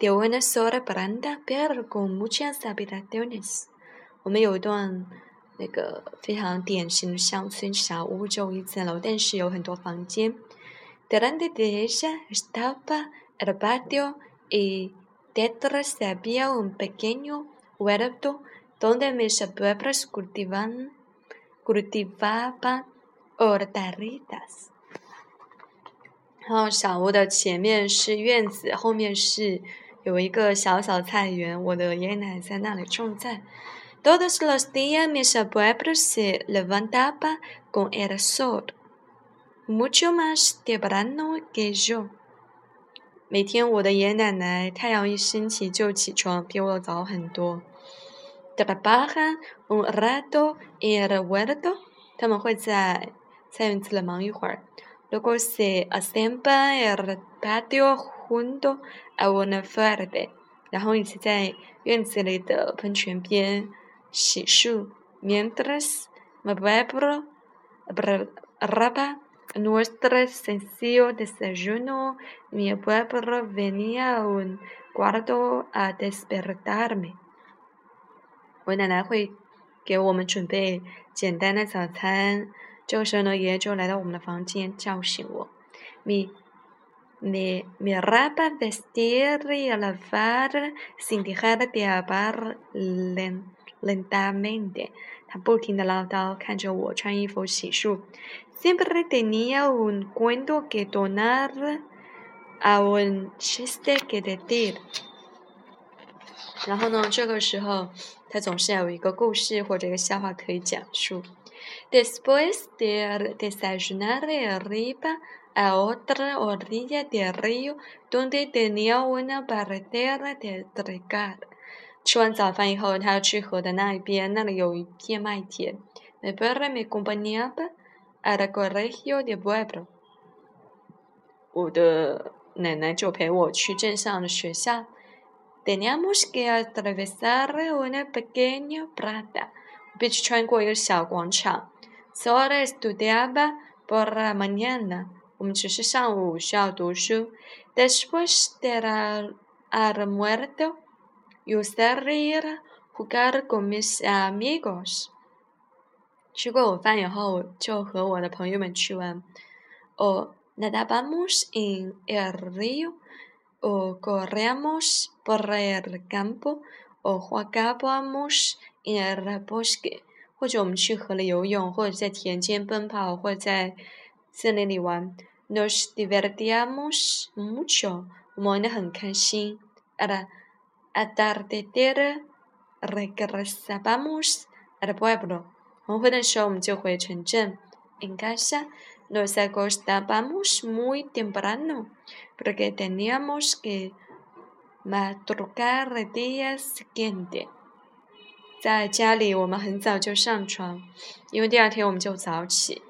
de una sola baranda, pero con muchas habitaciones. 我们有一段那个非常典型的乡村小屋，只有一层楼，但是有很多房间。Delante de ella estaba el patio y detrás había un pequeño huerto donde mis abuelos cultivaban, cultivaban hortalizas. 然后小屋的前面是院子，后面是。Ah, 有一个小小菜园，我的爷爷奶奶在那里种菜。Todos los días me sobrepuse levantaba con el sol mucho más de brano que yo。每天，我的爷爷奶奶太阳一升起就起床，比我早很多。De la baja un rato en el verde，他们会在菜园子里忙一会儿。Luego se acempan el patio。很多，I wanna feel it。然后一起在院子里的喷泉边洗漱。Miembros, mi pueblo, el raba, nuestro sencillo desayuno, mi pueblo venía un guardo a despertarme。我奶奶会给我们准备简单的早餐，这个时候呢，爷爷就来到我们的房间叫醒我。Mi me, me rapa, vestir y lavar sin dejar de hablar lentamente. Siempre tenía un cuento que donar a un chiste que decir. Después de desayunar arriba a otra orilla del río donde tenía una barrettera de recar chuan zai fan he tao chuhe de na bian nali you yi mia tie me berre mi compania a la de pueblo o nena nenai jue pei wo qu Teníamos que atravesar una pequeña prata biz chuan gu yi xiao guang chang sores por la mañana 我们只是上午需要读书。Después de la almuerdo, yo salí a jugar con mis amigos。吃过午饭以后，就和我的朋友们去玩。O nadamos en el río, o corremos por el campo, o juegábamos en el bosque。或者我们去河里游泳，或者在田间奔跑，或者在森林里玩。Nos divertíamos mucho. Nos sentíamos muy contentos. A la tarde regresábamos al pueblo. Con Ferencó, nos juntábamos en casa. Nos acostábamos muy temprano porque teníamos que madrugar el día siguiente. En casa, nos sentíamos muy temprano porque el día siguiente nos levantábamos.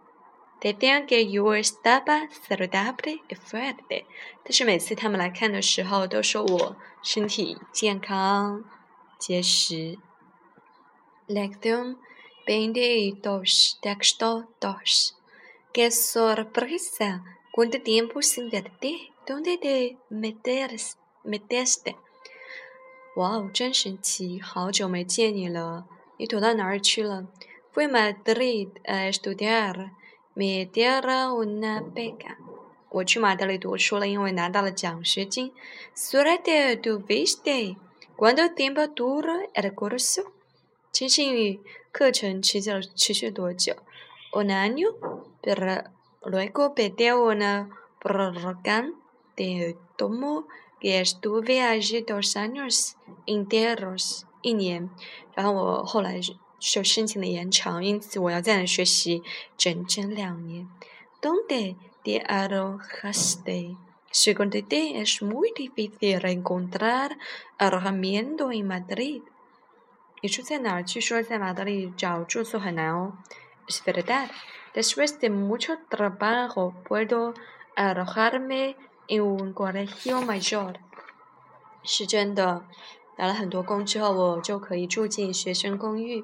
De día que yo estaba saludable y feliz de，但是每次他们来看的时候都说我身体健康、结实。Like them, benditos, de gustos, gustos. Que sorpresa! Cuánto tiempo sin verte, donde te metes, meteste. Wow，真神奇！好久没见你了，你躲到哪儿去了 f u i m a Madrid a estudiar. Mediterra una beca，我去马德里读书了，因为拿到了奖学金。Suerte tuviste cuando empezó tu el curso。请问课程持续持续多久？Un año. Pero luego pedí una prórroga de tomo que estuve allí dos años enteros。一年，然后我后来受申请的延长，因此我要在那学习整整两年。Donde d e a r i o haces? Si con dices muy difícil encontrar arrendando l en Madrid. 你住在哪儿去？说在马德里找住宿很难哦。Es verdad. Después de mucho trabajo puedo arrojarme en un colegio mayor. 是真的，打了很多工之后，我就可以住进学生公寓。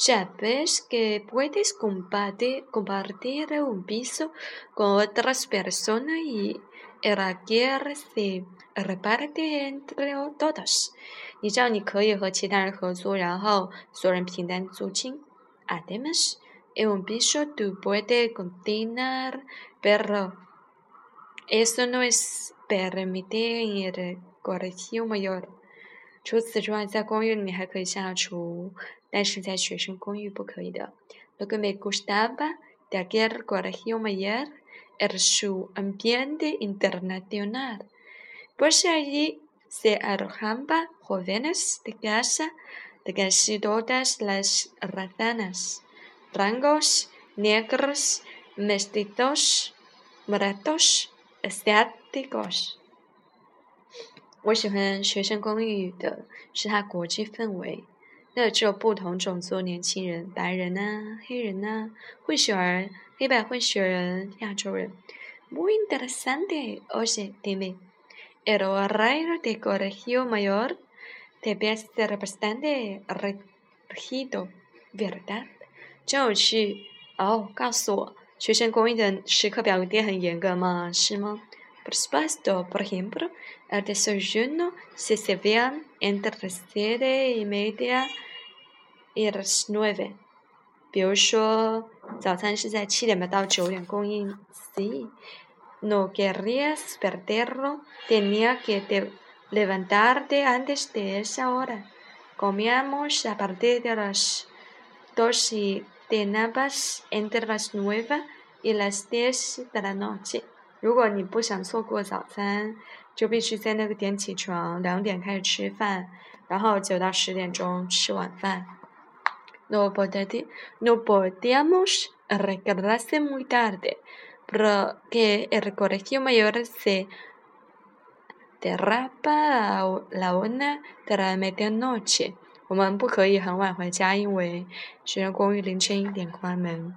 Sabes que puedes compartir un piso con otras personas y el alquiler se reparte entre todos. Además, en un piso tú puedes continuar, pero eso no es permitir en el mayor. Lo que me gustaba de aquel colegio mayor era su ambiente internacional, pues allí se arrojaban jóvenes de casa de casi todas las razanas, rangos, negros, mestizos, maratos, asiáticos. 我喜欢学生公寓的是它国际氛围，那只有不同种族年轻人，白人啊，黑人啊，混血儿，黑白混血人，亚洲人。muy interesante, o sea, ¿tiene? El aire de el r i o mayor, d el best represente el río, ¿verdad? 真有趣哦，告诉我，学生公寓的时刻表定很严格吗？是吗？Por por ejemplo, el desayuno se se ve entre las 7 y media y las 9. No querrías perderlo, tenía que levantarte antes de esa hora. Comíamos a partir de las 12, y teníamos entre las 9 y las 10 de la noche. 如果你不想错过早餐，就必须在那个点起床，两点开始吃饭，然后九到十点钟吃晚饭。No podía, m no podíamos regresar muy tarde, porque el colegio mayor se cerraba la una de la medianoche。我们不可以很晚回家，因为学校公寓凌晨一点关门。